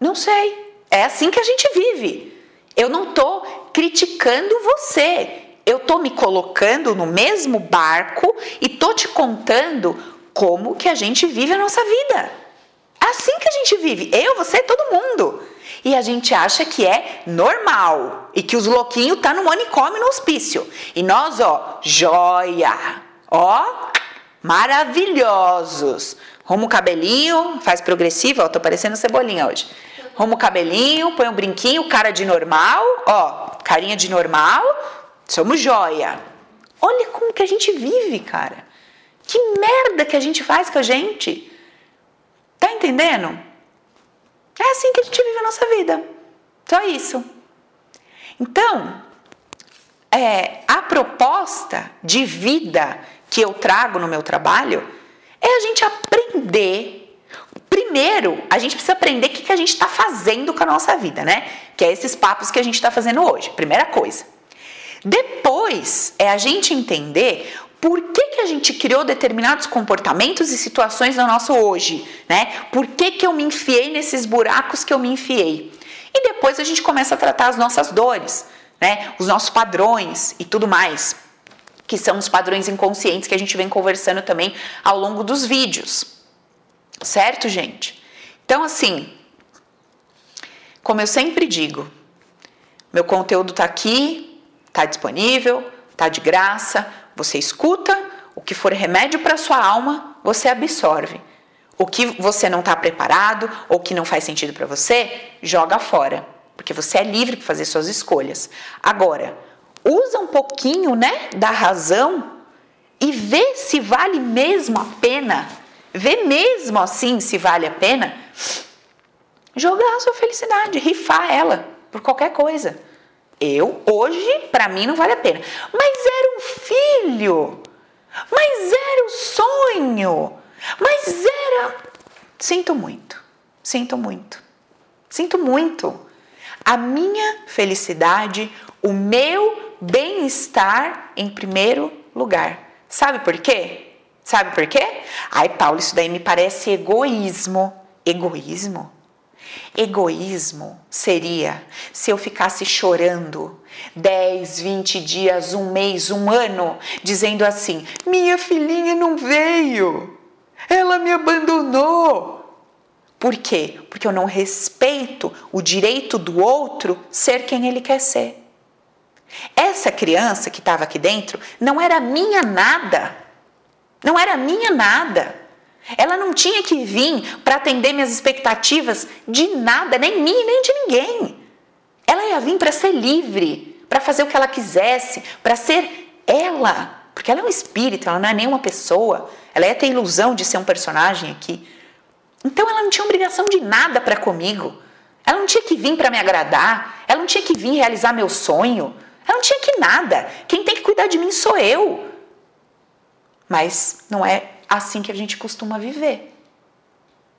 Não sei. É assim que a gente vive. Eu não estou criticando você. Eu estou me colocando no mesmo barco e estou te contando como que a gente vive a nossa vida. É assim que a gente vive. Eu, você, todo mundo. E a gente acha que é normal e que os louquinhos tá no manicômio no hospício. E nós, ó, joia, ó, maravilhosos. Rumo o cabelinho, faz progressivo, ó, tô parecendo cebolinha hoje arruma o cabelinho, põe um brinquinho, cara de normal, ó, carinha de normal, somos joia. Olha como que a gente vive, cara. Que merda que a gente faz com a gente. Tá entendendo? É assim que a gente vive a nossa vida. Só isso. Então, é, a proposta de vida que eu trago no meu trabalho é a gente aprender Primeiro, a gente precisa aprender o que, que a gente está fazendo com a nossa vida, né? Que é esses papos que a gente está fazendo hoje. Primeira coisa. Depois é a gente entender por que, que a gente criou determinados comportamentos e situações no nosso hoje, né? Por que, que eu me enfiei nesses buracos que eu me enfiei? E depois a gente começa a tratar as nossas dores, né? Os nossos padrões e tudo mais, que são os padrões inconscientes que a gente vem conversando também ao longo dos vídeos. Certo, gente? Então, assim, como eu sempre digo, meu conteúdo está aqui, está disponível, está de graça. Você escuta, o que for remédio para sua alma, você absorve. O que você não está preparado ou que não faz sentido para você, joga fora, porque você é livre para fazer suas escolhas. Agora, usa um pouquinho, né, da razão e vê se vale mesmo a pena Vê mesmo assim se vale a pena jogar a sua felicidade, rifar ela por qualquer coisa. Eu, hoje, para mim não vale a pena. Mas era um filho. Mas era o sonho. Mas era. Sinto muito. Sinto muito. Sinto muito. A minha felicidade, o meu bem-estar em primeiro lugar. Sabe por quê? Sabe por quê? Ai, Paulo, isso daí me parece egoísmo. Egoísmo? Egoísmo seria se eu ficasse chorando 10, 20 dias, um mês, um ano, dizendo assim: minha filhinha não veio, ela me abandonou. Por quê? Porque eu não respeito o direito do outro ser quem ele quer ser. Essa criança que estava aqui dentro não era minha nada. Não era minha nada. Ela não tinha que vir para atender minhas expectativas de nada, nem minha nem de ninguém. Ela ia vir para ser livre, para fazer o que ela quisesse, para ser ela. Porque ela é um espírito, ela não é nenhuma pessoa. Ela ia ter ilusão de ser um personagem aqui. Então ela não tinha obrigação de nada para comigo. Ela não tinha que vir para me agradar. Ela não tinha que vir realizar meu sonho. Ela não tinha que nada. Quem tem que cuidar de mim sou eu. Mas não é assim que a gente costuma viver.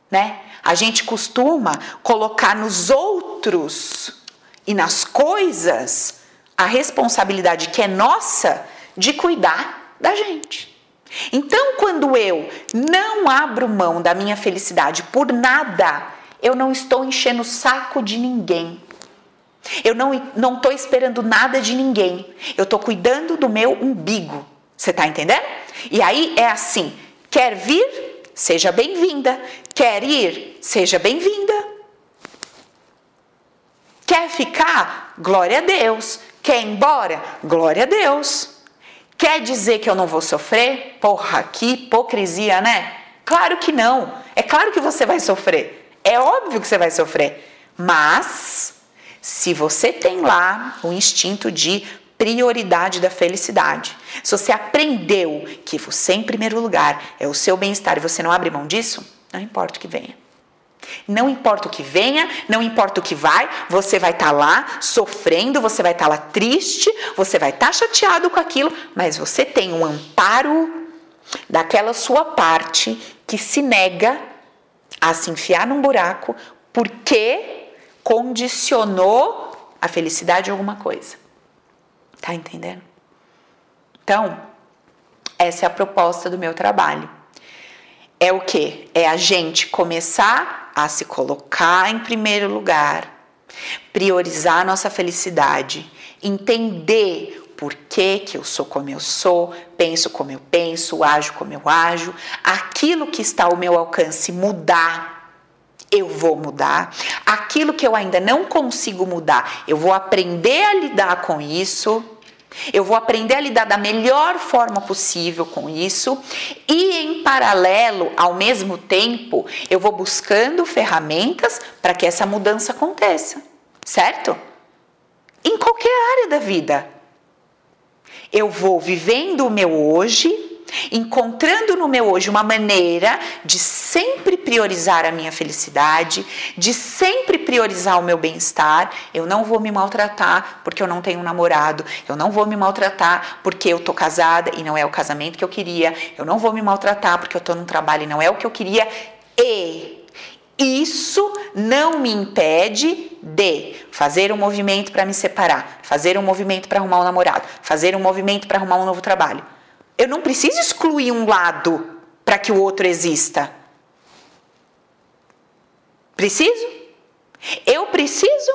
Né? A gente costuma colocar nos outros e nas coisas a responsabilidade que é nossa de cuidar da gente. Então, quando eu não abro mão da minha felicidade por nada, eu não estou enchendo o saco de ninguém. Eu não estou esperando nada de ninguém. Eu estou cuidando do meu umbigo. Você está entendendo? E aí é assim: quer vir? Seja bem-vinda. Quer ir? Seja bem-vinda. Quer ficar? Glória a Deus. Quer ir embora? Glória a Deus. Quer dizer que eu não vou sofrer? Porra, que hipocrisia, né? Claro que não. É claro que você vai sofrer. É óbvio que você vai sofrer. Mas, se você tem lá o instinto de prioridade da felicidade. Se você aprendeu que você, em primeiro lugar, é o seu bem-estar e você não abre mão disso, não importa o que venha. Não importa o que venha, não importa o que vai, você vai estar tá lá sofrendo, você vai estar tá lá triste, você vai estar tá chateado com aquilo, mas você tem um amparo daquela sua parte que se nega a se enfiar num buraco porque condicionou a felicidade a alguma coisa. Tá entendendo? Então, essa é a proposta do meu trabalho. É o que? É a gente começar a se colocar em primeiro lugar, priorizar a nossa felicidade, entender por que, que eu sou como eu sou, penso como eu penso, ajo como eu ajo, aquilo que está ao meu alcance mudar eu vou mudar. Aquilo que eu ainda não consigo mudar, eu vou aprender a lidar com isso. Eu vou aprender a lidar da melhor forma possível com isso e, em paralelo, ao mesmo tempo, eu vou buscando ferramentas para que essa mudança aconteça, certo? Em qualquer área da vida. Eu vou vivendo o meu hoje encontrando no meu hoje uma maneira de sempre priorizar a minha felicidade, de sempre priorizar o meu bem-estar. Eu não vou me maltratar porque eu não tenho um namorado, eu não vou me maltratar porque eu tô casada e não é o casamento que eu queria, eu não vou me maltratar porque eu tô num trabalho e não é o que eu queria. E isso não me impede de fazer um movimento para me separar, fazer um movimento para arrumar um namorado, fazer um movimento para arrumar um novo trabalho. Eu não preciso excluir um lado para que o outro exista. Preciso? Eu preciso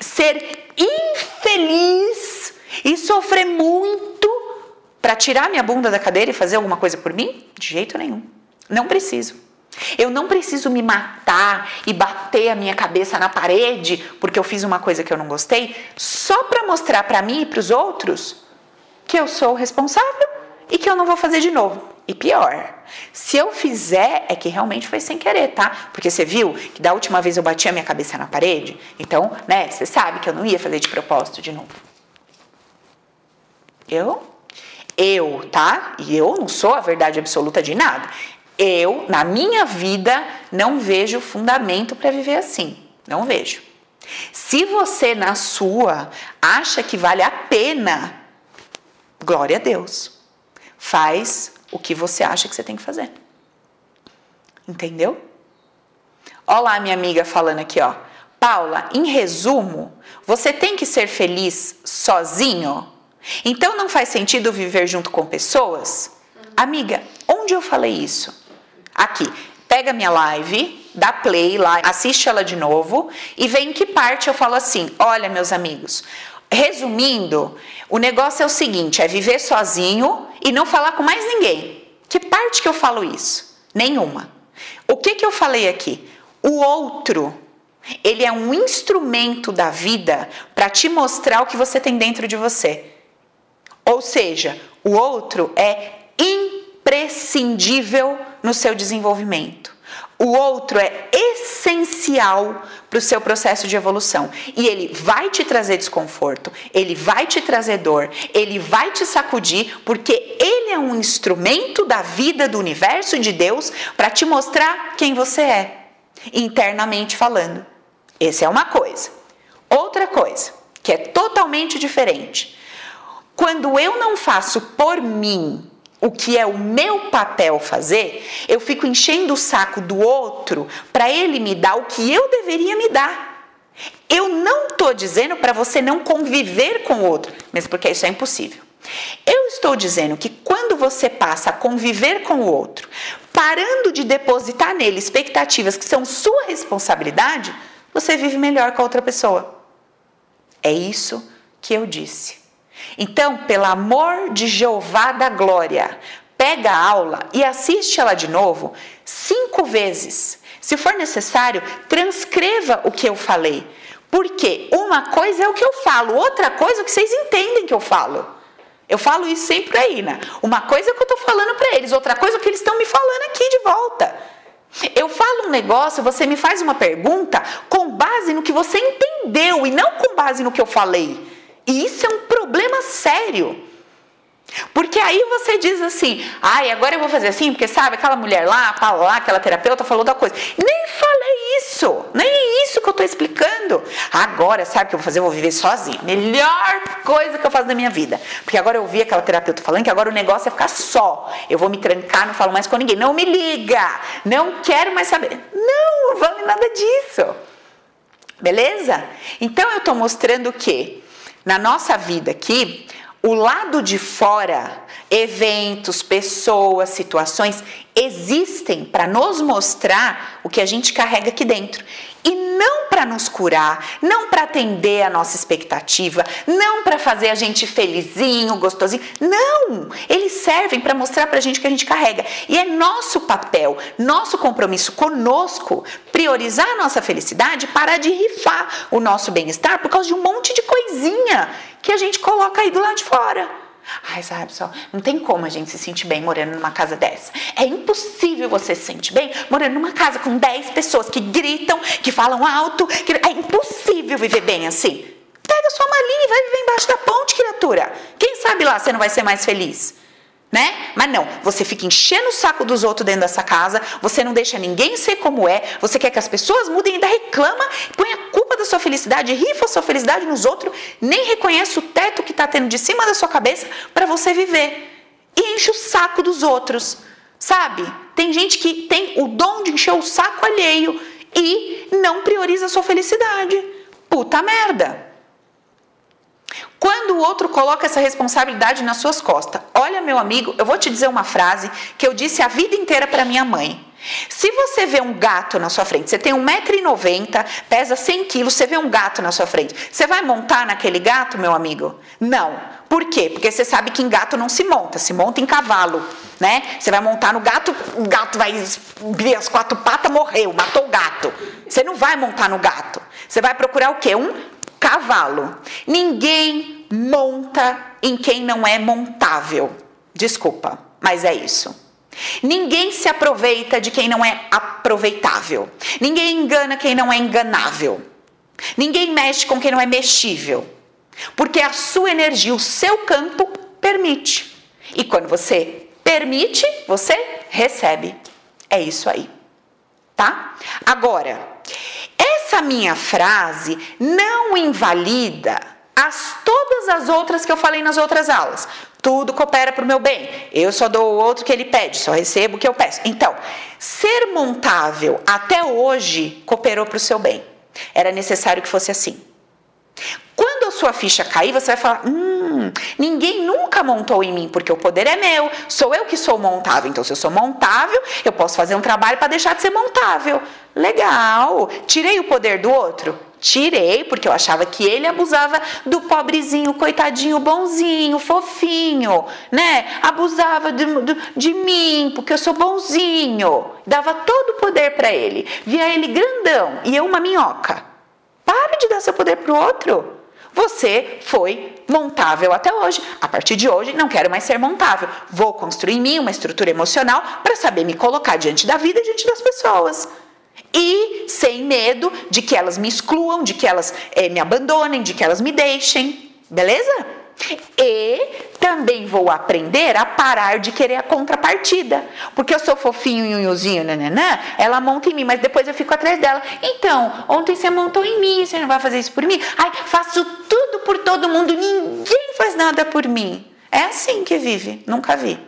ser infeliz e sofrer muito para tirar minha bunda da cadeira e fazer alguma coisa por mim? De jeito nenhum. Não preciso. Eu não preciso me matar e bater a minha cabeça na parede porque eu fiz uma coisa que eu não gostei, só para mostrar para mim e para os outros que eu sou o responsável e que eu não vou fazer de novo. E pior, se eu fizer, é que realmente foi sem querer, tá? Porque você viu que da última vez eu bati a minha cabeça na parede, então, né, você sabe que eu não ia fazer de propósito de novo. Eu? Eu, tá? E eu não sou a verdade absoluta de nada. Eu, na minha vida, não vejo fundamento para viver assim. Não vejo. Se você, na sua, acha que vale a pena, glória a Deus. Faz o que você acha que você tem que fazer. Entendeu? Olha lá minha amiga falando aqui, ó. Paula, em resumo, você tem que ser feliz sozinho? Então não faz sentido viver junto com pessoas? Amiga, onde eu falei isso? Aqui, pega minha live, dá play lá, assiste ela de novo e vê em que parte eu falo assim: olha, meus amigos, resumindo, o negócio é o seguinte: é viver sozinho e não falar com mais ninguém. Que parte que eu falo isso? Nenhuma. O que, que eu falei aqui? O outro, ele é um instrumento da vida para te mostrar o que você tem dentro de você. Ou seja, o outro é imprescindível no seu desenvolvimento. O outro é essencial para o seu processo de evolução. E ele vai te trazer desconforto, ele vai te trazer dor, ele vai te sacudir, porque ele é um instrumento da vida do universo de Deus para te mostrar quem você é, internamente falando. Essa é uma coisa. Outra coisa, que é totalmente diferente. Quando eu não faço por mim o que é o meu papel fazer, eu fico enchendo o saco do outro para ele me dar o que eu deveria me dar. Eu não estou dizendo para você não conviver com o outro, mesmo porque isso é impossível. Eu estou dizendo que quando você passa a conviver com o outro, parando de depositar nele expectativas que são sua responsabilidade, você vive melhor com a outra pessoa. É isso que eu disse. Então, pelo amor de Jeová da glória, pega a aula e assiste ela de novo cinco vezes. Se for necessário, transcreva o que eu falei. Porque uma coisa é o que eu falo, outra coisa é o que vocês entendem que eu falo. Eu falo isso sempre aí, né? Uma coisa é o que eu estou falando para eles, outra coisa é o que eles estão me falando aqui de volta. Eu falo um negócio, você me faz uma pergunta com base no que você entendeu e não com base no que eu falei. E isso é um problema sério. Porque aí você diz assim, ai, agora eu vou fazer assim, porque sabe, aquela mulher lá, lá, aquela terapeuta falou da coisa. Nem falei isso, nem é isso que eu estou explicando. Agora, sabe o que eu vou fazer? Eu vou viver sozinha. Melhor coisa que eu faço na minha vida. Porque agora eu vi aquela terapeuta falando que agora o negócio é ficar só. Eu vou me trancar, não falo mais com ninguém. Não me liga, não quero mais saber. Não, não vale nada disso. Beleza? Então eu estou mostrando o quê? Na nossa vida aqui, o lado de fora, eventos, pessoas, situações, existem para nos mostrar o que a gente carrega aqui dentro. E não para nos curar, não para atender a nossa expectativa, não para fazer a gente felizinho, gostosinho. Não! Eles servem para mostrar para a gente o que a gente carrega. E é nosso papel, nosso compromisso conosco priorizar a nossa felicidade, parar de rifar o nosso bem-estar por causa de um monte de coisinha que a gente coloca aí do lado de fora. Ai, sabe só, não tem como a gente se sentir bem morando numa casa dessa. É impossível você se sentir bem morando numa casa com 10 pessoas que gritam, que falam alto. Que... É impossível viver bem assim. Pega sua malinha e vai viver embaixo da ponte, criatura. Quem sabe lá você não vai ser mais feliz? Né? Mas não, você fica enchendo o saco dos outros dentro dessa casa, você não deixa ninguém ser como é, você quer que as pessoas mudem, ainda reclama, põe a culpa da sua felicidade, rifa a sua felicidade nos outros, nem reconhece o teto que está tendo de cima da sua cabeça para você viver. E enche o saco dos outros. Sabe? Tem gente que tem o dom de encher o saco alheio e não prioriza a sua felicidade. Puta merda. Quando o outro coloca essa responsabilidade nas suas costas, olha, meu amigo, eu vou te dizer uma frase que eu disse a vida inteira para minha mãe. Se você vê um gato na sua frente, você tem 1,90m, pesa 100 quilos, você vê um gato na sua frente, você vai montar naquele gato, meu amigo? Não. Por quê? Porque você sabe que em gato não se monta, se monta em cavalo, né? Você vai montar no gato, o gato vai abrir as quatro patas, morreu, matou o gato. Você não vai montar no gato. Você vai procurar o quê? Um cavalo. Ninguém monta em quem não é montável. Desculpa, mas é isso. Ninguém se aproveita de quem não é aproveitável. Ninguém engana quem não é enganável. Ninguém mexe com quem não é mexível. Porque a sua energia, o seu campo permite. E quando você permite, você recebe. É isso aí. Tá? Agora, essa minha frase não invalida as todas as outras que eu falei nas outras aulas. Tudo coopera para o meu bem. Eu só dou o outro que ele pede, só recebo o que eu peço. Então, ser montável até hoje cooperou para o seu bem. Era necessário que fosse assim. Quando a sua ficha cair, você vai falar: hum, ninguém nunca montou em mim, porque o poder é meu, sou eu que sou montável. Então, se eu sou montável, eu posso fazer um trabalho para deixar de ser montável. Legal, tirei o poder do outro? Tirei, porque eu achava que ele abusava do pobrezinho, coitadinho, bonzinho, fofinho, né? Abusava de, de, de mim, porque eu sou bonzinho. Dava todo o poder para ele. Via ele grandão e eu uma minhoca. Para de dar seu poder pro outro. Você foi montável até hoje. A partir de hoje, não quero mais ser montável. Vou construir em mim uma estrutura emocional para saber me colocar diante da vida e diante das pessoas e sem medo de que elas me excluam, de que elas é, me abandonem, de que elas me deixem, beleza? E também vou aprender a parar de querer a contrapartida. Porque eu sou fofinho unhozinho, nananã, ela monta em mim, mas depois eu fico atrás dela. Então, ontem você montou em mim, você não vai fazer isso por mim? Ai, faço tudo por todo mundo, ninguém faz nada por mim. É assim que vive, nunca vi.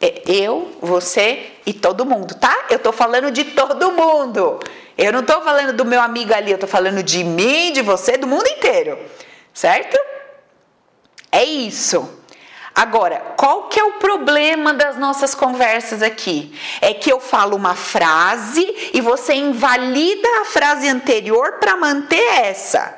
É, eu, você e todo mundo, tá? Eu tô falando de todo mundo. Eu não tô falando do meu amigo ali, eu tô falando de mim, de você, do mundo inteiro. Certo? É isso. Agora, qual que é o problema das nossas conversas aqui? É que eu falo uma frase e você invalida a frase anterior para manter essa.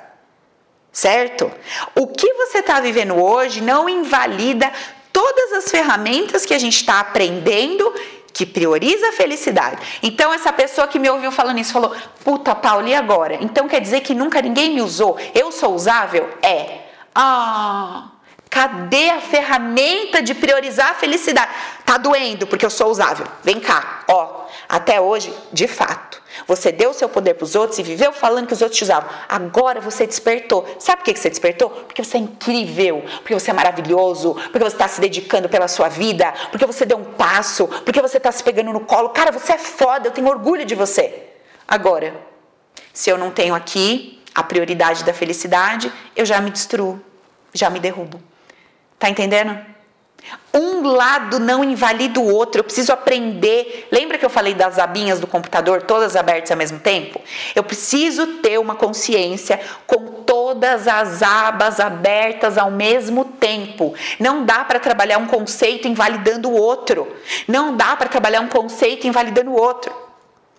Certo? O que você está vivendo hoje não invalida todas as ferramentas que a gente está aprendendo que prioriza a felicidade. Então, essa pessoa que me ouviu falando isso falou: Puta, Paulo, e agora? Então quer dizer que nunca ninguém me usou? Eu sou usável? É. Ah. Cadê a ferramenta de priorizar a felicidade? Tá doendo porque eu sou usável. Vem cá, ó. Até hoje, de fato, você deu o seu poder para os outros e viveu falando que os outros te usavam. Agora você despertou. Sabe por que você despertou? Porque você é incrível, porque você é maravilhoso, porque você está se dedicando pela sua vida, porque você deu um passo, porque você está se pegando no colo. Cara, você é foda, eu tenho orgulho de você. Agora, se eu não tenho aqui a prioridade da felicidade, eu já me destruo, já me derrubo. Tá entendendo? Um lado não invalida o outro. Eu preciso aprender. Lembra que eu falei das abinhas do computador, todas abertas ao mesmo tempo? Eu preciso ter uma consciência com todas as abas abertas ao mesmo tempo. Não dá para trabalhar um conceito invalidando o outro. Não dá para trabalhar um conceito invalidando o outro.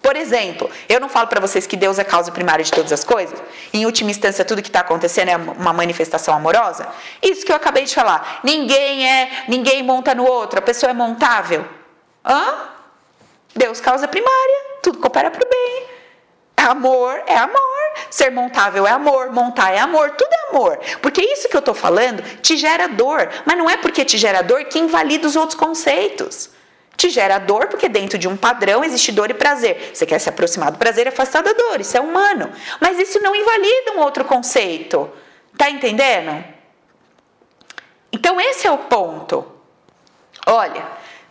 Por exemplo, eu não falo para vocês que Deus é causa primária de todas as coisas? Em última instância, tudo que está acontecendo é uma manifestação amorosa? Isso que eu acabei de falar. Ninguém é, ninguém monta no outro, a pessoa é montável. Hã? Deus causa primária, tudo coopera para o bem. Amor é amor. Ser montável é amor, montar é amor, tudo é amor. Porque isso que eu estou falando te gera dor, mas não é porque te gera dor que invalida os outros conceitos te gera dor, porque dentro de um padrão existe dor e prazer. Você quer se aproximar do prazer e afastar da dor, isso é humano. Mas isso não invalida um outro conceito. Tá entendendo? Então esse é o ponto. Olha,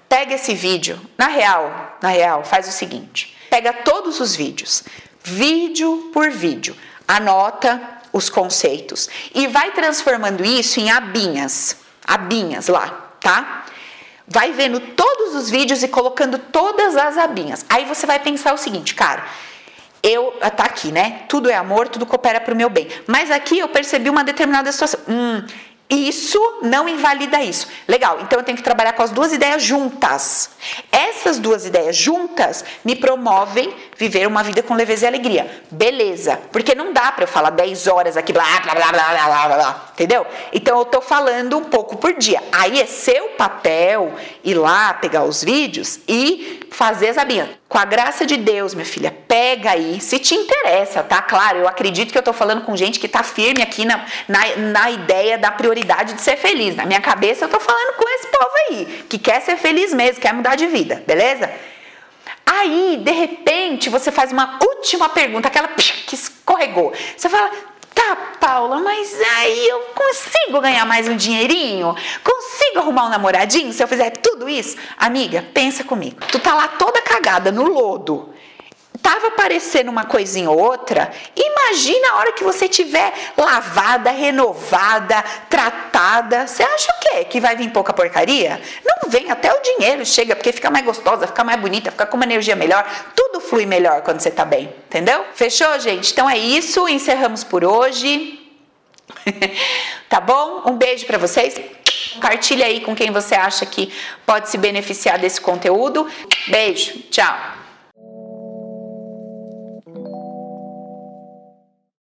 pega esse vídeo, na real, na real, faz o seguinte: pega todos os vídeos, vídeo por vídeo, anota os conceitos e vai transformando isso em abinhas, abinhas lá, tá? Vai vendo todos os vídeos e colocando todas as abinhas. Aí você vai pensar o seguinte, cara, eu tá aqui, né? Tudo é amor, tudo coopera para o meu bem. Mas aqui eu percebi uma determinada situação. Hum, isso não invalida isso. Legal, então eu tenho que trabalhar com as duas ideias juntas. Essas duas ideias juntas me promovem viver uma vida com leveza e alegria. Beleza, porque não dá para eu falar 10 horas aqui, blá, blá, blá, blá, blá, blá, blá, entendeu? Então eu tô falando um pouco por dia. Aí é seu papel ir lá pegar os vídeos e fazer as abinhas. Com a graça de Deus, minha filha, pega aí, se te interessa, tá? Claro, eu acredito que eu tô falando com gente que tá firme aqui na, na, na ideia da prioridade de ser feliz. Na minha cabeça, eu tô falando com esse povo aí, que quer ser feliz mesmo, quer mudar de vida, beleza? Aí, de repente, você faz uma última pergunta, aquela que escorregou. Você fala, Tá, Paula, mas aí eu consigo ganhar mais um dinheirinho? Consigo arrumar um namoradinho se eu fizer tudo isso? Amiga, pensa comigo. Tu tá lá toda cagada no lodo tava aparecendo uma coisinha ou outra, imagina a hora que você tiver lavada, renovada, tratada. Você acha o quê? Que vai vir pouca porcaria? Não vem, até o dinheiro chega, porque fica mais gostosa, fica mais bonita, fica com uma energia melhor. Tudo flui melhor quando você tá bem, entendeu? Fechou, gente? Então é isso, encerramos por hoje. tá bom? Um beijo para vocês. Compartilha aí com quem você acha que pode se beneficiar desse conteúdo. Beijo, tchau.